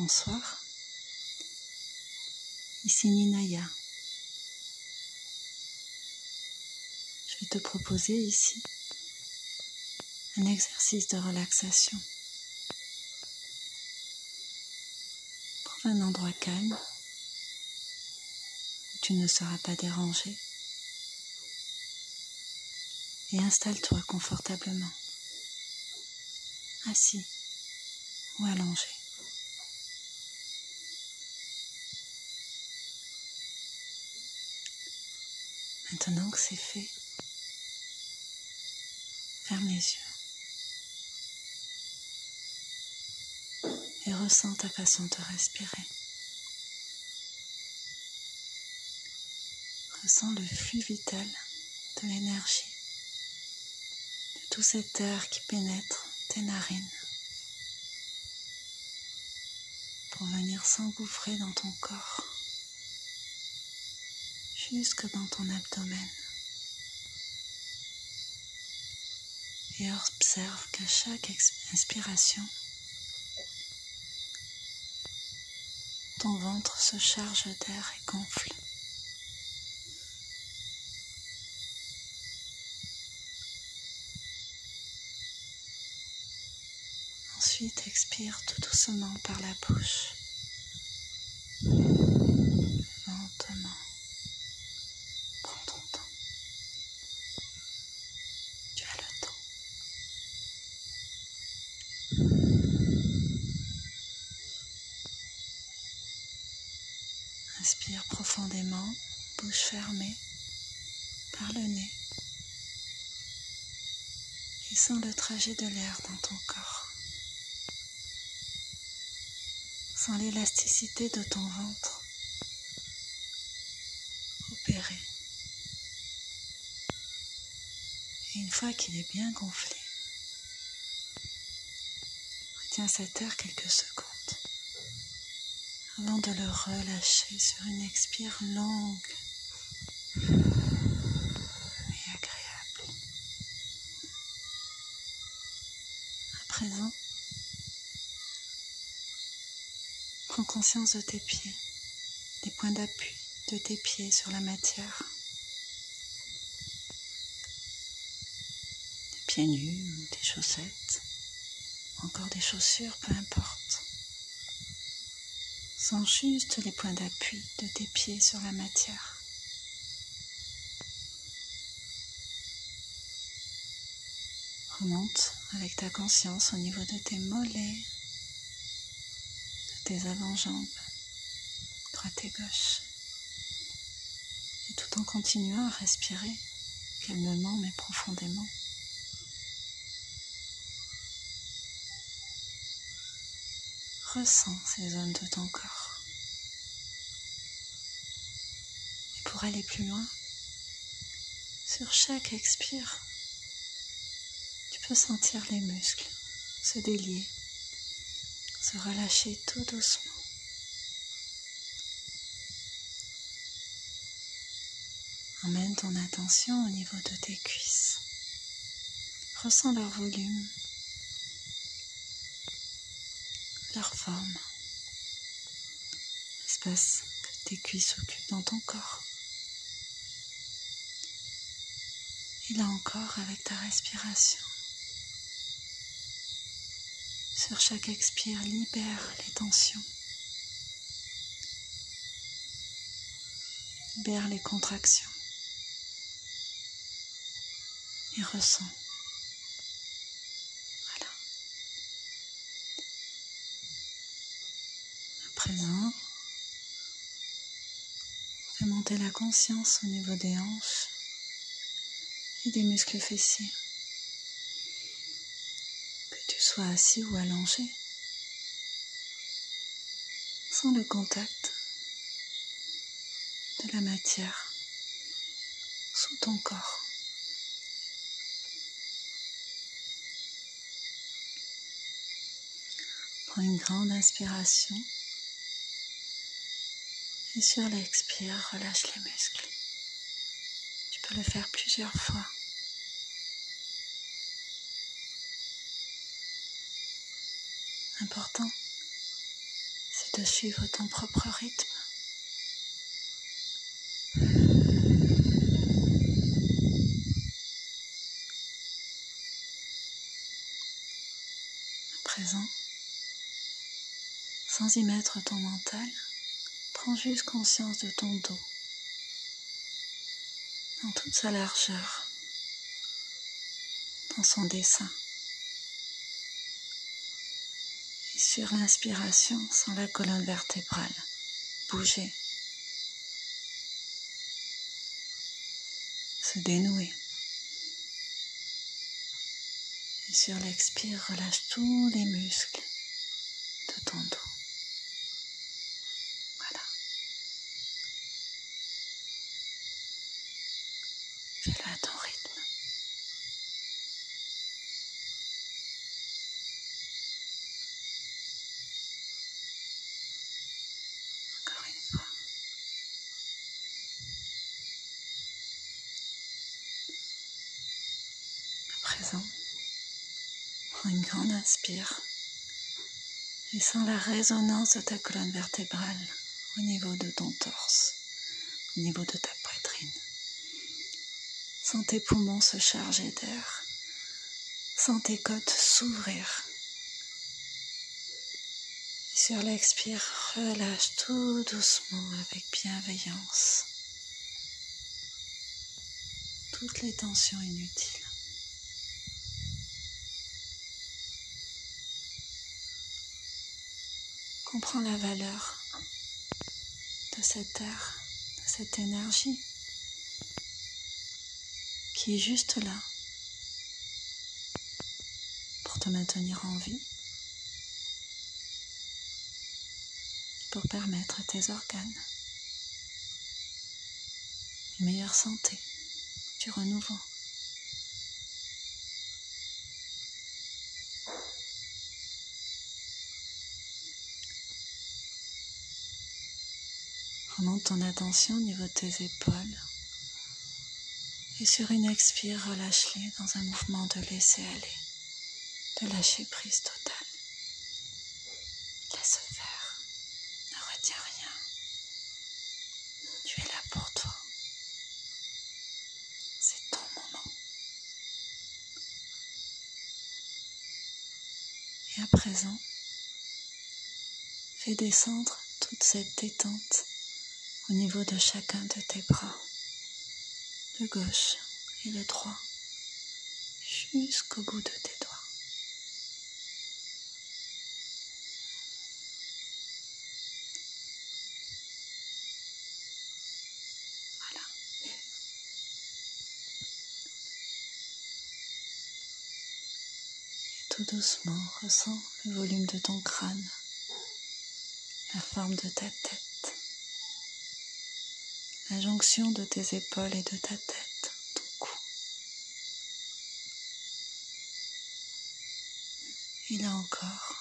Bonsoir. Ici Ninaya. Je vais te proposer ici un exercice de relaxation. Trouve un endroit calme où tu ne seras pas dérangé et installe-toi confortablement, assis ou allongé. Maintenant que c'est fait, ferme les yeux et ressens ta façon de respirer. Ressens le flux vital de l'énergie, de tout cet air qui pénètre tes narines pour venir s'engouffrer dans ton corps jusque dans ton abdomen. Et observe qu'à chaque inspiration, ton ventre se charge d'air et gonfle. Ensuite, expire tout doucement par la bouche. Inspire profondément, fermée, par le nez. Et sens le trajet de l'air dans ton corps. Sens l'élasticité de ton ventre opérer. Et une fois qu'il est bien gonflé, retiens cet air quelques secondes avant de le relâcher sur une expire longue et agréable. À présent, prends conscience de tes pieds, des points d'appui de tes pieds sur la matière. Des pieds nus, des chaussettes, encore des chaussures, peu importe. Sens juste les points d'appui de tes pieds sur la matière. Remonte avec ta conscience au niveau de tes mollets, tes avant-jambes, droite et gauche. Et tout en continuant à respirer calmement mais profondément. Ressens ces zones de ton corps. Et pour aller plus loin, sur chaque expire, tu peux sentir les muscles se délier, se relâcher tout doucement. Emmène ton attention au niveau de tes cuisses. Ressens leur volume leur forme, l'espace que tes cuisses occupent dans ton corps. Et là encore avec ta respiration. Sur chaque expire, libère les tensions. Libère les contractions. Et ressens présent, fais monter la conscience au niveau des hanches et des muscles fessiers. Sois assis ou allongé, sens le contact de la matière sous ton corps. Prends une grande inspiration. Et sur l'expire, relâche les muscles. Tu peux le faire plusieurs fois. Important, et de suivre ton propre rythme. À présent, sans y mettre ton mental, prends juste conscience de ton dos dans toute sa largeur, dans son dessin. Et sur l'inspiration, sans la colonne vertébrale, bouger, se dénouer. Et sur l'expire, relâche tous les muscles de ton dos. Fais-le à ton rythme. Encore une fois. À présent, une grande inspire et sens la résonance de ta colonne vertébrale au niveau de ton torse, au niveau de ta poitrine. Sens tes poumons se charger d'air. Sens tes côtes s'ouvrir. Sur l'expire, relâche tout doucement avec bienveillance toutes les tensions inutiles. Comprends la valeur de cet air, de cette énergie qui est juste là pour te maintenir en vie, pour permettre à tes organes une meilleure santé, du renouveau. Ton attention au niveau de tes épaules. Et sur une expire, relâche-les dans un mouvement de laisser aller, de lâcher prise totale. Laisse faire, ne retiens rien. Tu es là pour toi. C'est ton moment. Et à présent, fais descendre toute cette détente au niveau de chacun de tes bras le gauche et le droit jusqu'au bout de tes doigts. Voilà. Et tout doucement, ressens le volume de ton crâne, la forme de ta tête la jonction de tes épaules et de ta tête, ton cou. Et là encore,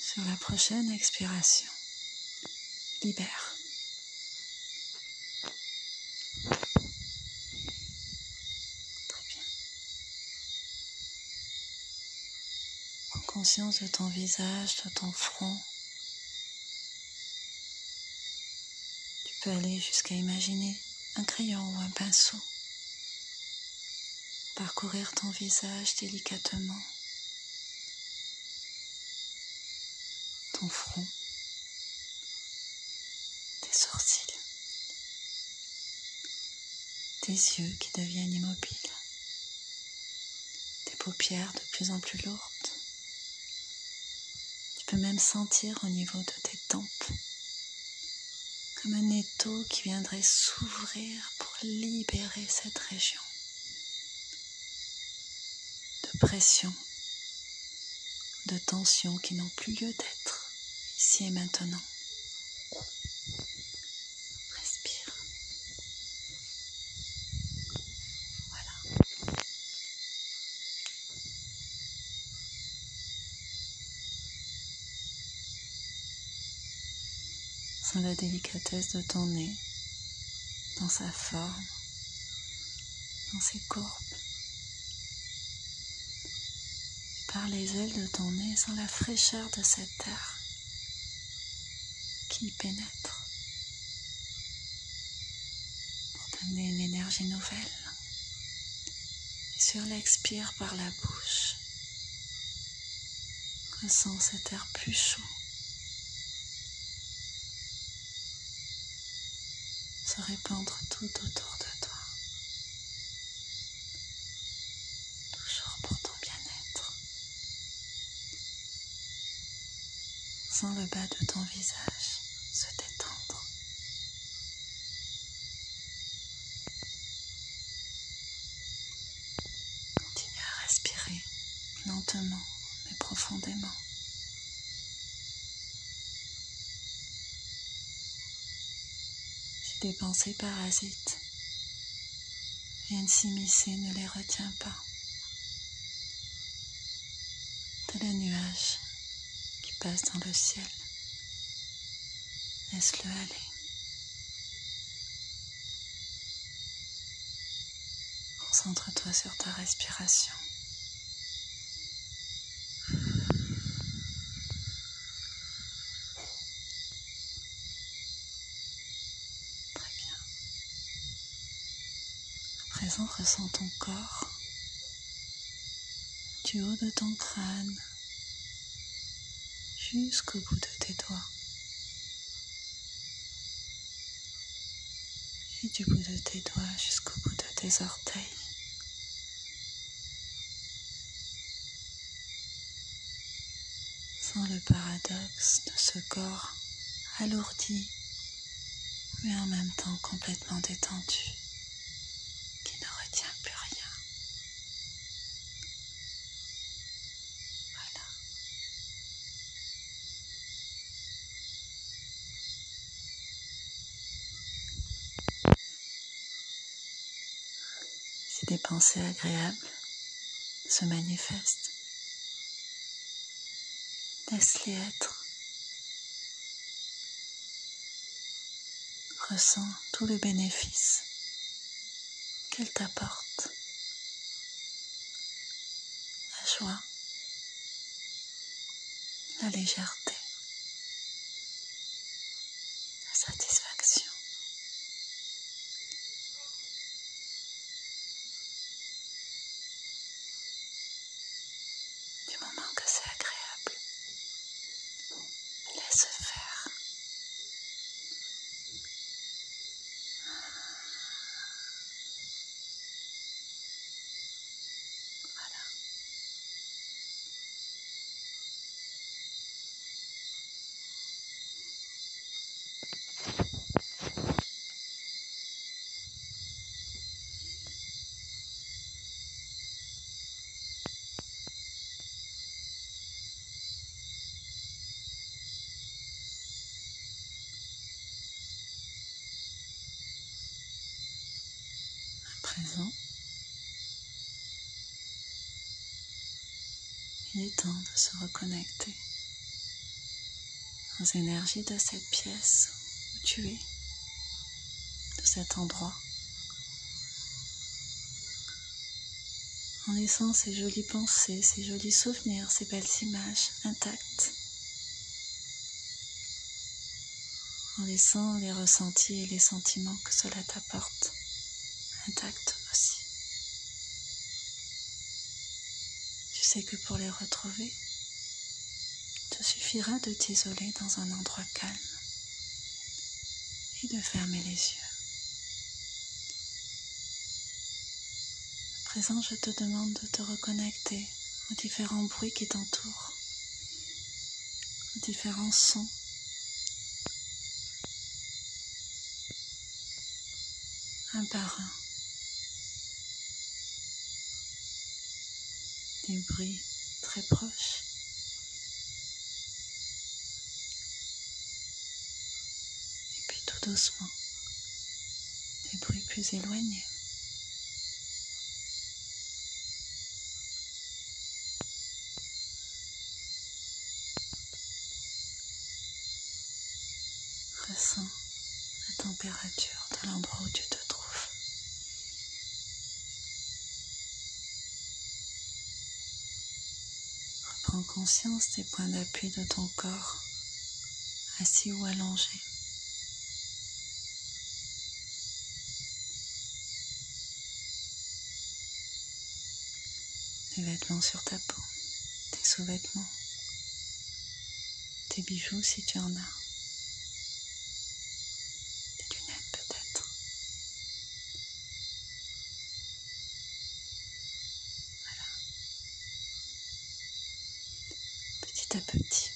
sur la prochaine expiration, libère. Très bien. Prends conscience de ton visage, de ton front. Peux aller jusqu'à imaginer un crayon ou un pinceau, parcourir ton visage délicatement, ton front, tes sourcils, tes yeux qui deviennent immobiles, tes paupières de plus en plus lourdes. Tu peux même sentir au niveau de tes tempes comme un étau qui viendrait s'ouvrir pour libérer cette région de pression, de tension qui n'ont plus lieu d'être ici et maintenant. La délicatesse de ton nez, dans sa forme, dans ses courbes. par les ailes de ton nez, sans la fraîcheur de cette terre qui y pénètre pour t'amener une énergie nouvelle. Et sur l'expire par la bouche, ressens cet air plus chaud se répandre tout autour de toi. Toujours pour ton bien-être. Sens le bas de ton visage se détendre. Continue à respirer lentement mais profondément. Des pensées parasites viennent s'immiscer, ne les retiens pas. Tel un nuage qui passe dans le ciel. Laisse-le aller. Concentre-toi sur ta respiration. présent, ressens ton corps du haut de ton crâne jusqu'au bout de tes doigts. Et du bout de tes doigts jusqu'au bout de tes orteils. Sans le paradoxe de ce corps alourdi, mais en même temps complètement détendu. Pensées agréables se manifestent. Laisse-les être. Ressens tout le bénéfice qu'elles t'apportent. La joie, la légèreté, la satisfaction. Il est temps de se reconnecter aux énergies de cette pièce où tu es, de cet endroit, en laissant ces jolies pensées, ces jolis souvenirs, ces belles images intactes, en laissant les ressentis et les sentiments que cela t'apporte intact aussi. Tu sais que pour les retrouver, te suffira de t'isoler dans un endroit calme et de fermer les yeux. À présent, je te demande de te reconnecter aux différents bruits qui t'entourent, aux différents sons un par un. Des bruits très proches. Et puis tout doucement, des bruits plus éloignés. Ressens la température de l'endroit où tu te Prends conscience des points d'appui de ton corps assis ou allongé. Tes vêtements sur ta peau, tes sous-vêtements, tes bijoux si tu en as. Tes lunettes peut-être. Voilà. Petit petit,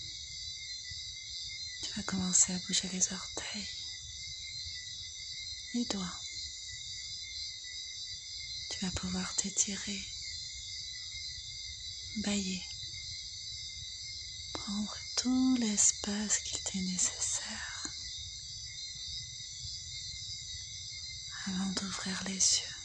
tu vas commencer à bouger les orteils, les doigts. Tu vas pouvoir t'étirer, bailler, prendre tout l'espace qu'il t'est nécessaire. Avant d'ouvrir les yeux